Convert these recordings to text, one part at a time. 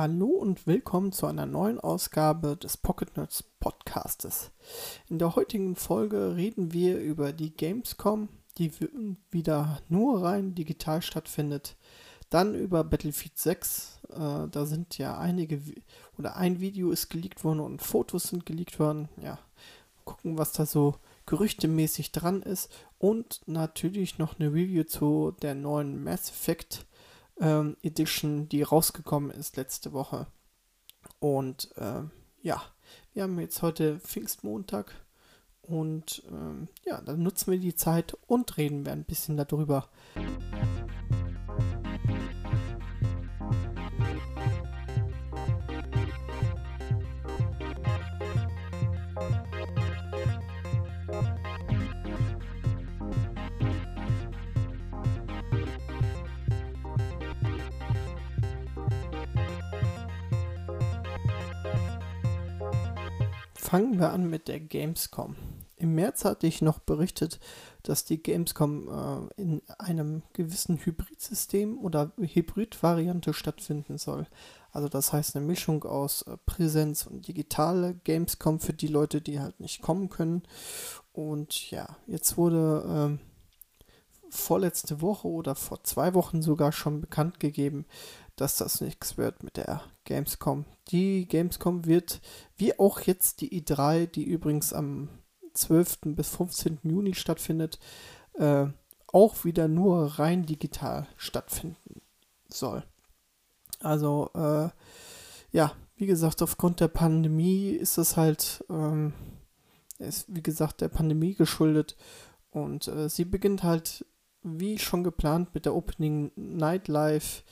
Hallo und willkommen zu einer neuen Ausgabe des Pocket Nerds Podcastes. In der heutigen Folge reden wir über die Gamescom, die wieder nur rein digital stattfindet. Dann über Battlefield 6. Äh, da sind ja einige oder ein Video ist geleakt worden und Fotos sind geleakt worden. Ja, gucken, was da so gerüchtemäßig dran ist. Und natürlich noch eine Review zu der neuen Mass Effect ähm, Edition, die rausgekommen ist letzte Woche. Und ähm, ja, wir haben jetzt heute Pfingstmontag und ähm, ja, dann nutzen wir die Zeit und reden wir ein bisschen darüber. Fangen wir an mit der Gamescom. Im März hatte ich noch berichtet, dass die Gamescom äh, in einem gewissen Hybridsystem oder Hybrid-Variante stattfinden soll. Also das heißt eine Mischung aus äh, Präsenz und digitale Gamescom für die Leute, die halt nicht kommen können. Und ja, jetzt wurde äh, vorletzte Woche oder vor zwei Wochen sogar schon bekannt gegeben, dass das nichts wird mit der Gamescom. Die Gamescom wird, wie auch jetzt die i3, die übrigens am 12. bis 15. Juni stattfindet, äh, auch wieder nur rein digital stattfinden soll. Also, äh, ja, wie gesagt, aufgrund der Pandemie ist es halt, ähm, ist wie gesagt der Pandemie geschuldet und äh, sie beginnt halt wie schon geplant mit der Opening Nightlife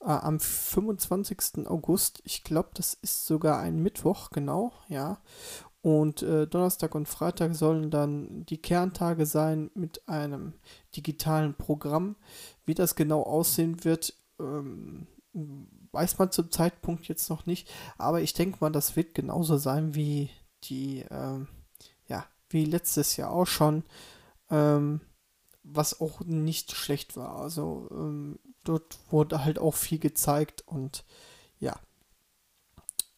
äh, am 25. August. Ich glaube, das ist sogar ein Mittwoch, genau, ja. Und äh, Donnerstag und Freitag sollen dann die Kerntage sein mit einem digitalen Programm. Wie das genau aussehen wird, ähm, weiß man zum Zeitpunkt jetzt noch nicht. Aber ich denke mal, das wird genauso sein wie die, ähm, ja, wie letztes Jahr auch schon. Ähm, was auch nicht schlecht war. Also ähm, dort wurde halt auch viel gezeigt und ja.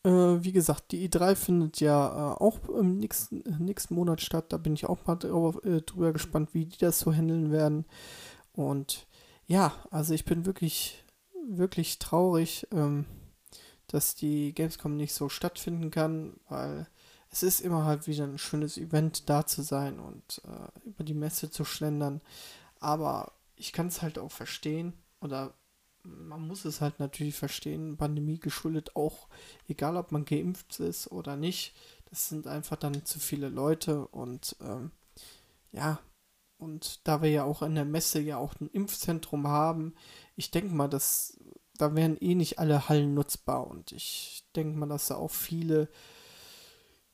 Äh, wie gesagt, die E3 findet ja äh, auch im nächsten, äh, nächsten Monat statt. Da bin ich auch mal drauf, äh, drüber gespannt, wie die das so handeln werden. Und ja, also ich bin wirklich, wirklich traurig, ähm, dass die Gamescom nicht so stattfinden kann, weil es ist immer halt wieder ein schönes Event da zu sein und äh, über die Messe zu schlendern. Aber ich kann es halt auch verstehen oder man muss es halt natürlich verstehen, Pandemie geschuldet auch, egal ob man geimpft ist oder nicht, das sind einfach dann zu viele Leute und ähm, ja, und da wir ja auch in der Messe ja auch ein Impfzentrum haben, ich denke mal, dass da wären eh nicht alle Hallen nutzbar und ich denke mal, dass da auch viele,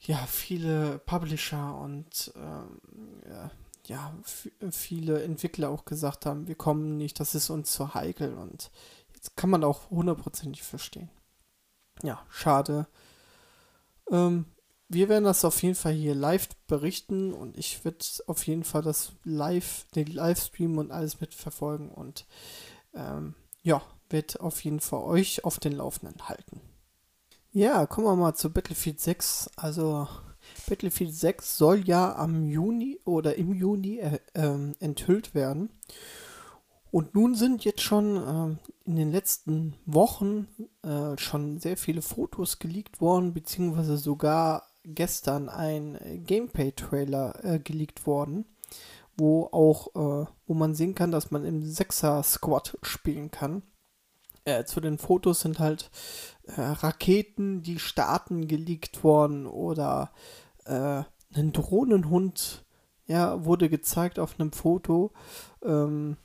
ja, viele Publisher und ähm, ja, ja, viele Entwickler auch gesagt haben, wir kommen nicht, das ist uns zu heikel und jetzt kann man auch hundertprozentig verstehen. Ja, schade. Ähm, wir werden das auf jeden Fall hier live berichten und ich werde auf jeden Fall das live, den Livestream und alles mitverfolgen und ähm, ja, werde auf jeden Fall euch auf den Laufenden halten. Ja, kommen wir mal zu Battlefield 6. Also Battlefield 6 soll ja am Juni oder im Juni äh, äh, enthüllt werden. Und nun sind jetzt schon äh, in den letzten Wochen äh, schon sehr viele Fotos geleakt worden, beziehungsweise sogar gestern ein Gameplay-Trailer äh, geleakt worden, wo auch, äh, wo man sehen kann, dass man im Sechser-Squad spielen kann. zu den Fotos sind halt Raketen, die starten, geleakt worden oder äh, ein Drohnenhund ja, wurde gezeigt auf einem Foto. Ähm,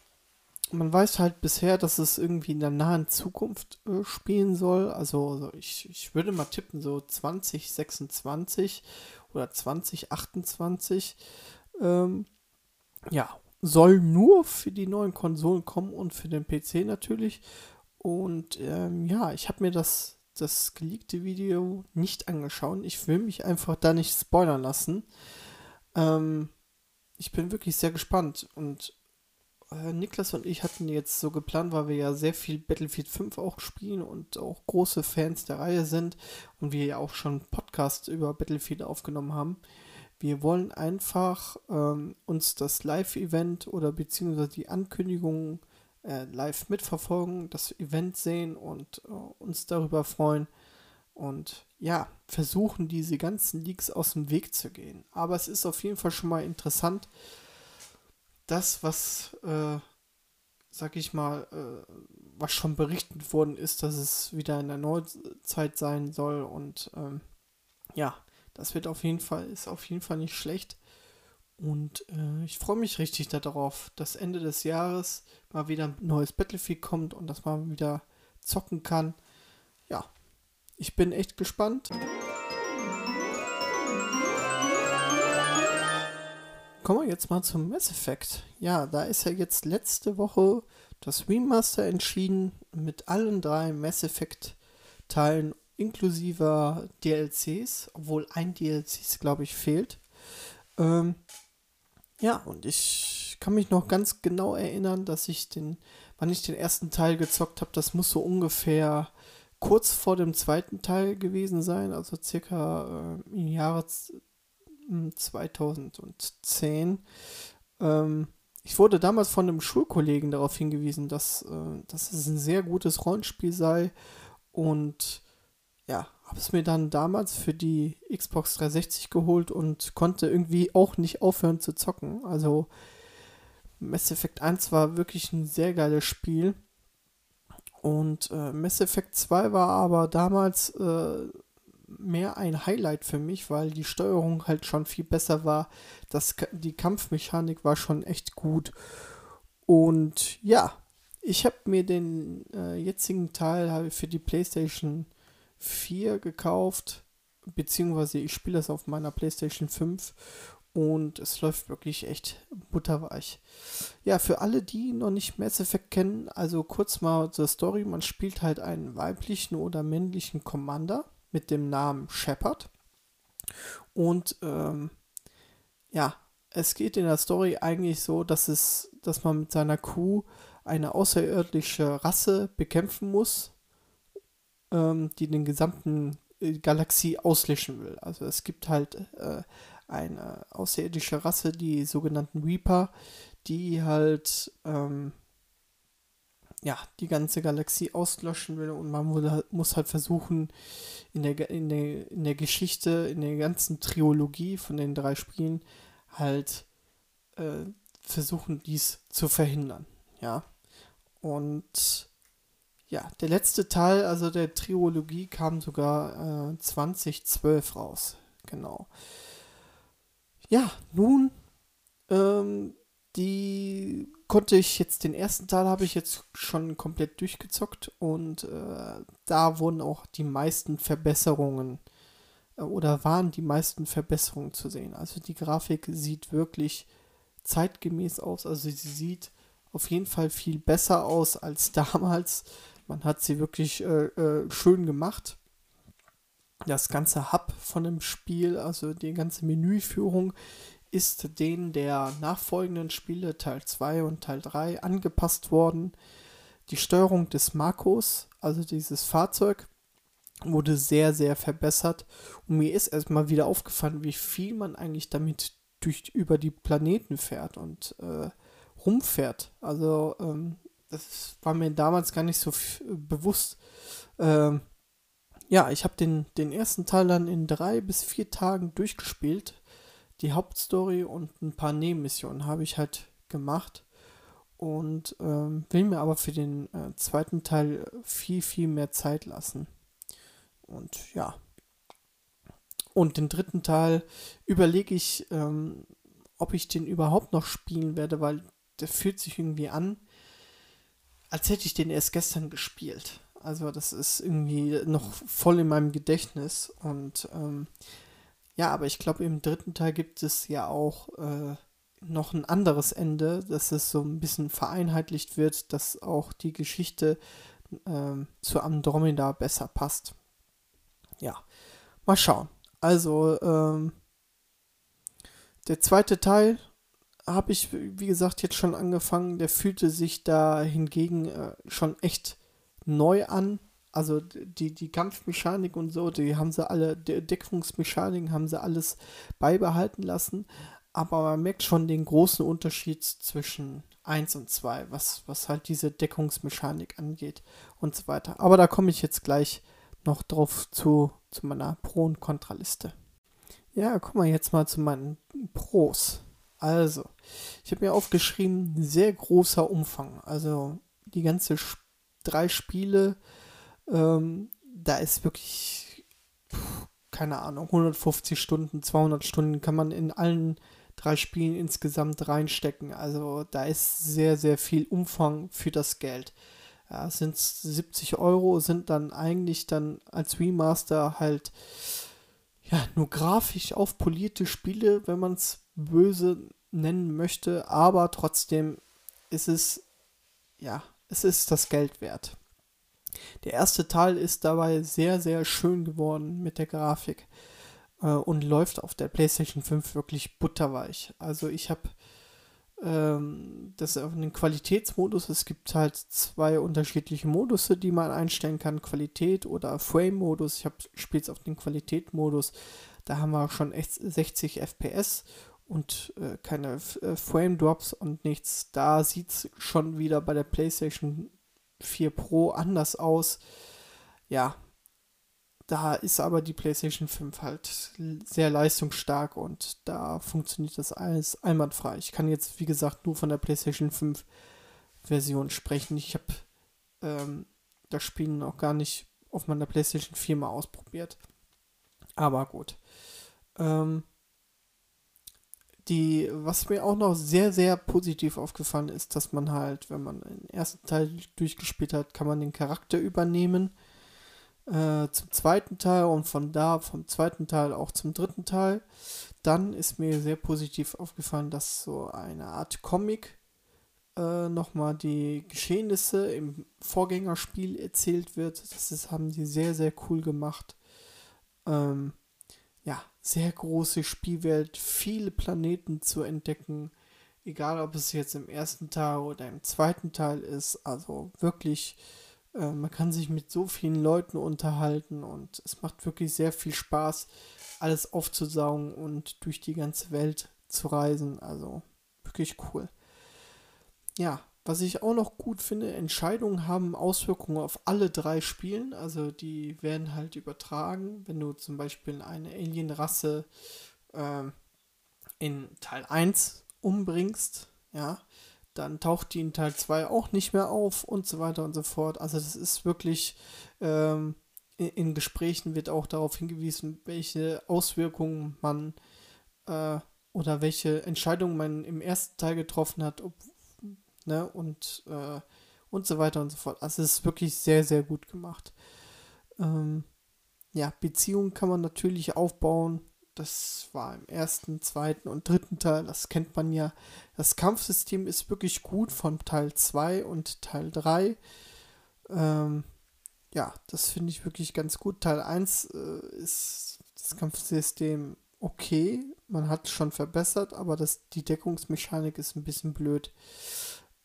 man weiß halt bisher, dass es irgendwie in der nahen Zukunft äh, spielen soll. Also, also ich, ich würde mal tippen, so 2026 oder 2028. Ähm, ja, soll nur für die neuen Konsolen kommen und für den PC natürlich. Und ähm, ja, ich habe mir das das geleakte Video nicht angeschaut. Ich will mich einfach da nicht spoilern lassen. Ähm, ich bin wirklich sehr gespannt und äh, Niklas und ich hatten jetzt so geplant, weil wir ja sehr viel Battlefield 5 auch spielen und auch große Fans der Reihe sind und wir ja auch schon Podcasts über Battlefield aufgenommen haben. Wir wollen einfach ähm, uns das Live-Event oder beziehungsweise die Ankündigung äh, live mitverfolgen, das Event sehen und äh, uns darüber freuen und ja, versuchen diese ganzen Leaks aus dem Weg zu gehen. Aber es ist auf jeden Fall schon mal interessant, das, was, äh, sag ich mal, äh, was schon berichtet worden ist, dass es wieder in der Neuzeit sein soll und ähm, ja, das wird auf jeden Fall, ist auf jeden Fall nicht schlecht. Und äh, ich freue mich richtig darauf, dass Ende des Jahres mal wieder ein neues Battlefield kommt und dass man wieder zocken kann. Ja, ich bin echt gespannt. Kommen wir jetzt mal zum Mass Effect. Ja, da ist ja jetzt letzte Woche das Remaster entschieden mit allen drei Mass Effect Teilen inklusive DLCs, obwohl ein DLC, glaube ich, fehlt. Ähm, ja, und ich kann mich noch ganz genau erinnern, dass ich den, wann ich den ersten Teil gezockt habe, das muss so ungefähr kurz vor dem zweiten Teil gewesen sein, also circa äh, im Jahre 2010. Ähm, ich wurde damals von einem Schulkollegen darauf hingewiesen, dass, äh, dass es ein sehr gutes Rollenspiel sei und ja, habe es mir dann damals für die Xbox 360 geholt und konnte irgendwie auch nicht aufhören zu zocken. Also Mass Effect 1 war wirklich ein sehr geiles Spiel. Und äh, Mass Effect 2 war aber damals äh, mehr ein Highlight für mich, weil die Steuerung halt schon viel besser war. Das, die Kampfmechanik war schon echt gut. Und ja, ich habe mir den äh, jetzigen Teil für die PlayStation 4 gekauft, beziehungsweise ich spiele das auf meiner PlayStation 5 und es läuft wirklich echt butterweich. Ja, für alle, die noch nicht Mass Effect kennen, also kurz mal zur Story, man spielt halt einen weiblichen oder männlichen Commander mit dem Namen Shepard. Und ähm, ja, es geht in der Story eigentlich so, dass es, dass man mit seiner Crew eine außerirdische Rasse bekämpfen muss, ähm, die den gesamten äh, Galaxie auslöschen will. Also es gibt halt äh, eine außerirdische Rasse, die sogenannten Reaper, die halt ähm, ja, die ganze Galaxie auslöschen will und man muss halt versuchen, in der, in, der, in der Geschichte, in der ganzen Trilogie von den drei Spielen halt äh, versuchen, dies zu verhindern. Ja. Und ja, der letzte Teil, also der Trilogie, kam sogar äh, 2012 raus. Genau. Ja, nun, ähm, die konnte ich jetzt, den ersten Teil habe ich jetzt schon komplett durchgezockt und äh, da wurden auch die meisten Verbesserungen äh, oder waren die meisten Verbesserungen zu sehen. Also die Grafik sieht wirklich zeitgemäß aus, also sie sieht auf jeden Fall viel besser aus als damals. Man hat sie wirklich äh, äh, schön gemacht. Das ganze Hub von dem Spiel, also die ganze Menüführung, ist den der nachfolgenden Spiele Teil 2 und Teil 3 angepasst worden. Die Steuerung des Marcos, also dieses Fahrzeug, wurde sehr, sehr verbessert. Und mir ist erstmal wieder aufgefallen, wie viel man eigentlich damit durch, über die Planeten fährt und äh, rumfährt. Also ähm, das war mir damals gar nicht so bewusst. Ähm, ja, ich habe den, den ersten Teil dann in drei bis vier Tagen durchgespielt. Die Hauptstory und ein paar Nebenmissionen habe ich halt gemacht. Und ähm, will mir aber für den äh, zweiten Teil viel, viel mehr Zeit lassen. Und ja. Und den dritten Teil überlege ich, ähm, ob ich den überhaupt noch spielen werde, weil der fühlt sich irgendwie an, als hätte ich den erst gestern gespielt. Also das ist irgendwie noch voll in meinem Gedächtnis. Und ähm, ja, aber ich glaube, im dritten Teil gibt es ja auch äh, noch ein anderes Ende, dass es so ein bisschen vereinheitlicht wird, dass auch die Geschichte äh, zu Andromeda besser passt. Ja, mal schauen. Also, ähm, der zweite Teil habe ich, wie gesagt, jetzt schon angefangen. Der fühlte sich da hingegen äh, schon echt neu an. Also die, die Kampfmechanik und so, die haben sie alle, die Deckungsmechaniken haben sie alles beibehalten lassen. Aber man merkt schon den großen Unterschied zwischen 1 und 2, was, was halt diese Deckungsmechanik angeht und so weiter. Aber da komme ich jetzt gleich noch drauf zu, zu meiner Pro- und Kontraliste. Ja, kommen wir jetzt mal zu meinen Pros. Also, ich habe mir aufgeschrieben, sehr großer Umfang. Also die ganze Sp drei Spiele, ähm, da ist wirklich, pff, keine Ahnung, 150 Stunden, 200 Stunden kann man in allen drei Spielen insgesamt reinstecken. Also da ist sehr, sehr viel Umfang für das Geld. Ja, sind 70 Euro, sind dann eigentlich dann als Remaster halt ja nur grafisch aufpolierte Spiele, wenn man es böse nennen möchte, aber trotzdem ist es ja, es ist das Geld wert. Der erste Teil ist dabei sehr, sehr schön geworden mit der Grafik äh, und läuft auf der PlayStation 5 wirklich butterweich. Also ich habe ähm, das auf den Qualitätsmodus. Es gibt halt zwei unterschiedliche Modus, die man einstellen kann: Qualität oder Frame-Modus. Ich spiele es auf den Qualität-Modus. Da haben wir schon echt 60 FPS und äh, keine äh, Frame Drops und nichts. Da sieht es schon wieder bei der PlayStation 4 Pro anders aus. Ja, da ist aber die PlayStation 5 halt sehr leistungsstark und da funktioniert das alles einwandfrei. Ich kann jetzt, wie gesagt, nur von der PlayStation 5 Version sprechen. Ich habe ähm, das Spiel noch gar nicht auf meiner PlayStation 4 mal ausprobiert. Aber gut. Ähm, die, was mir auch noch sehr, sehr positiv aufgefallen ist, dass man halt, wenn man den ersten Teil durchgespielt hat, kann man den Charakter übernehmen äh, zum zweiten Teil und von da vom zweiten Teil auch zum dritten Teil. Dann ist mir sehr positiv aufgefallen, dass so eine Art Comic äh, nochmal die Geschehnisse im Vorgängerspiel erzählt wird. Das ist, haben die sehr, sehr cool gemacht. Ähm, ja, sehr große Spielwelt, viele Planeten zu entdecken. Egal, ob es jetzt im ersten Teil oder im zweiten Teil ist. Also wirklich äh, man kann sich mit so vielen Leuten unterhalten und es macht wirklich sehr viel Spaß, alles aufzusaugen und durch die ganze Welt zu reisen. Also wirklich cool. Ja, was ich auch noch gut finde, Entscheidungen haben Auswirkungen auf alle drei Spielen. Also die werden halt übertragen. Wenn du zum Beispiel eine Alienrasse äh, in Teil 1 umbringst, ja, dann taucht die in Teil 2 auch nicht mehr auf und so weiter und so fort. Also das ist wirklich, ähm, in, in, Gesprächen wird auch darauf hingewiesen, welche Auswirkungen man äh, oder welche Entscheidungen man im ersten Teil getroffen hat ob, ne, und, äh, und so weiter und so fort. Also es ist wirklich sehr, sehr gut gemacht. Ähm, ja, Beziehungen kann man natürlich aufbauen das war im ersten, zweiten und dritten Teil. Das kennt man ja. Das Kampfsystem ist wirklich gut von Teil 2 und Teil 3. Ähm, ja, das finde ich wirklich ganz gut. Teil 1 äh, ist das Kampfsystem okay. Man hat schon verbessert, aber das, die Deckungsmechanik ist ein bisschen blöd.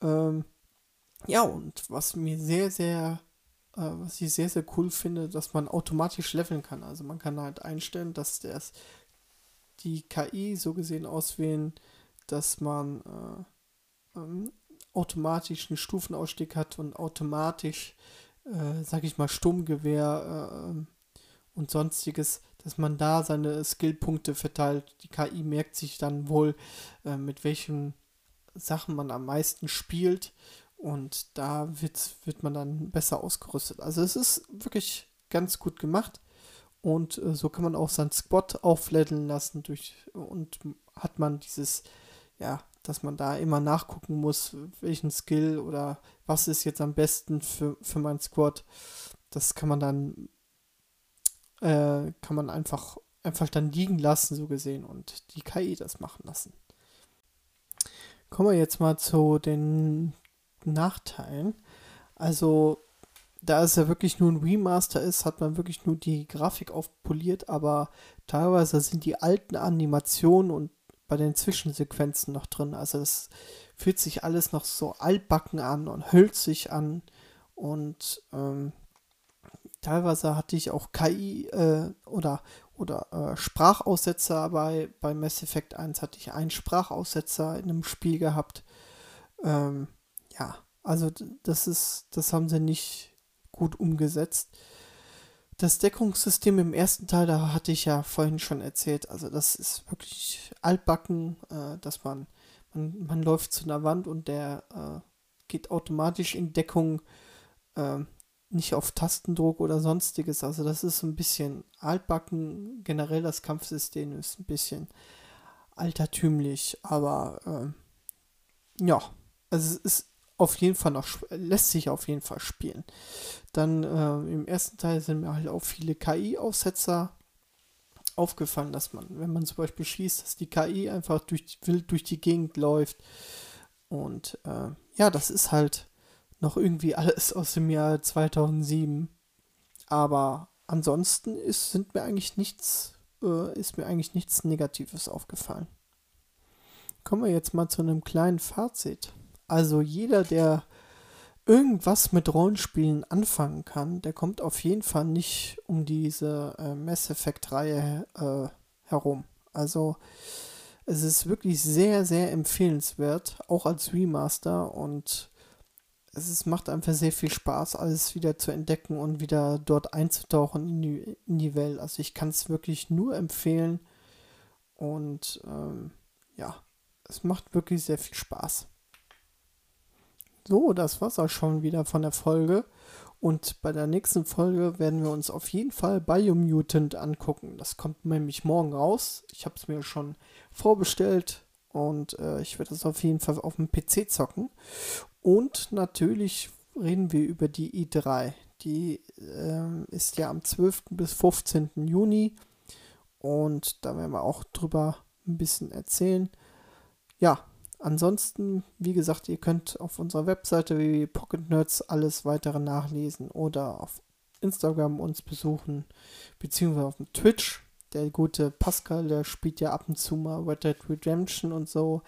Ähm, ja, und was mir sehr, sehr äh, was ich sehr, sehr cool finde, dass man automatisch leveln kann. Also man kann halt einstellen, dass das, die KI so gesehen auswählen, dass man äh, ähm, automatisch einen Stufenausstieg hat und automatisch, äh, sag ich mal, Sturmgewehr äh, und sonstiges, dass man da seine Skillpunkte verteilt. Die KI merkt sich dann wohl, äh, mit welchen Sachen man am meisten spielt und da wird, man dann besser ausgerüstet. Also es ist wirklich ganz gut gemacht. Und äh, so kann man auch seinen Squad aufleveln lassen durch und hat man dieses, ja, dass man da immer nachgucken muss, welchen Skill oder was ist jetzt am besten für, für mein Squad. Das kann man dann, äh, kann man einfach, einfach dann liegen lassen, so gesehen, und die KI das machen lassen. Kommen wir jetzt mal zu den Nachteilen. Also, da es ja wirklich nur ein Remaster ist, hat man wirklich nur die Grafik aufpoliert, aber teilweise sind die alten Animationen und bei den Zwischensequenzen noch drin. Also das fühlt sich alles noch so altbacken an und hölzig an. Und ähm, teilweise hatte ich auch KI äh, oder, oder äh, Sprachaussetzer bei, bei Mass Effect 1 hatte ich einen Sprachaussetzer in einem Spiel gehabt. Ähm, ja, also das ist, das haben sie nicht gut umgesetzt. Das Deckungssystem im ersten Teil, da hatte ich ja vorhin schon erzählt, also das ist wirklich altbacken, äh, dass man, man, man läuft zu einer Wand und der äh, geht automatisch in Deckung, äh, nicht auf Tastendruck oder sonstiges. Also das ist ein bisschen altbacken, generell das Kampfsystem ist ein bisschen altertümlich, aber äh, ja, also es ist auf jeden Fall noch, lässt sich auf jeden Fall spielen. Dann äh, im ersten Teil sind mir halt auch viele KI-Aussetzer aufgefallen, dass man, wenn man zum Beispiel schießt, dass die KI einfach durch, wild durch die Gegend läuft. Und äh, ja, das ist halt noch irgendwie alles aus dem Jahr 2007. Aber ansonsten ist, sind mir eigentlich nichts, äh, ist mir eigentlich nichts Negatives aufgefallen. Kommen wir jetzt mal zu einem kleinen Fazit. Also jeder, der irgendwas mit Rollenspielen anfangen kann, der kommt auf jeden Fall nicht um diese äh, Mass Effect-Reihe äh, herum. Also es ist wirklich sehr, sehr empfehlenswert, auch als Remaster und es ist, macht einfach sehr viel Spaß, alles wieder zu entdecken und wieder dort einzutauchen in die, in die Welt. Also ich kann es wirklich nur empfehlen und ähm, ja, es macht wirklich sehr viel Spaß. So, das war's auch schon wieder von der Folge. Und bei der nächsten Folge werden wir uns auf jeden Fall Biomutant angucken. Das kommt nämlich morgen raus. Ich habe es mir schon vorbestellt und äh, ich werde es auf jeden Fall auf dem PC zocken. Und natürlich reden wir über die i3. Die äh, ist ja am 12. bis 15. Juni. Und da werden wir auch drüber ein bisschen erzählen. Ja, Ansonsten, wie gesagt, ihr könnt auf unserer Webseite wie Pocket Nerds alles weitere nachlesen oder auf Instagram uns besuchen, beziehungsweise auf dem Twitch. Der gute Pascal, der spielt ja ab und zu mal Red Dead Redemption und so.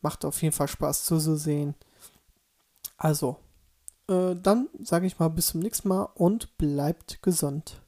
Macht auf jeden Fall Spaß zuzusehen. Also, äh, dann sage ich mal bis zum nächsten Mal und bleibt gesund.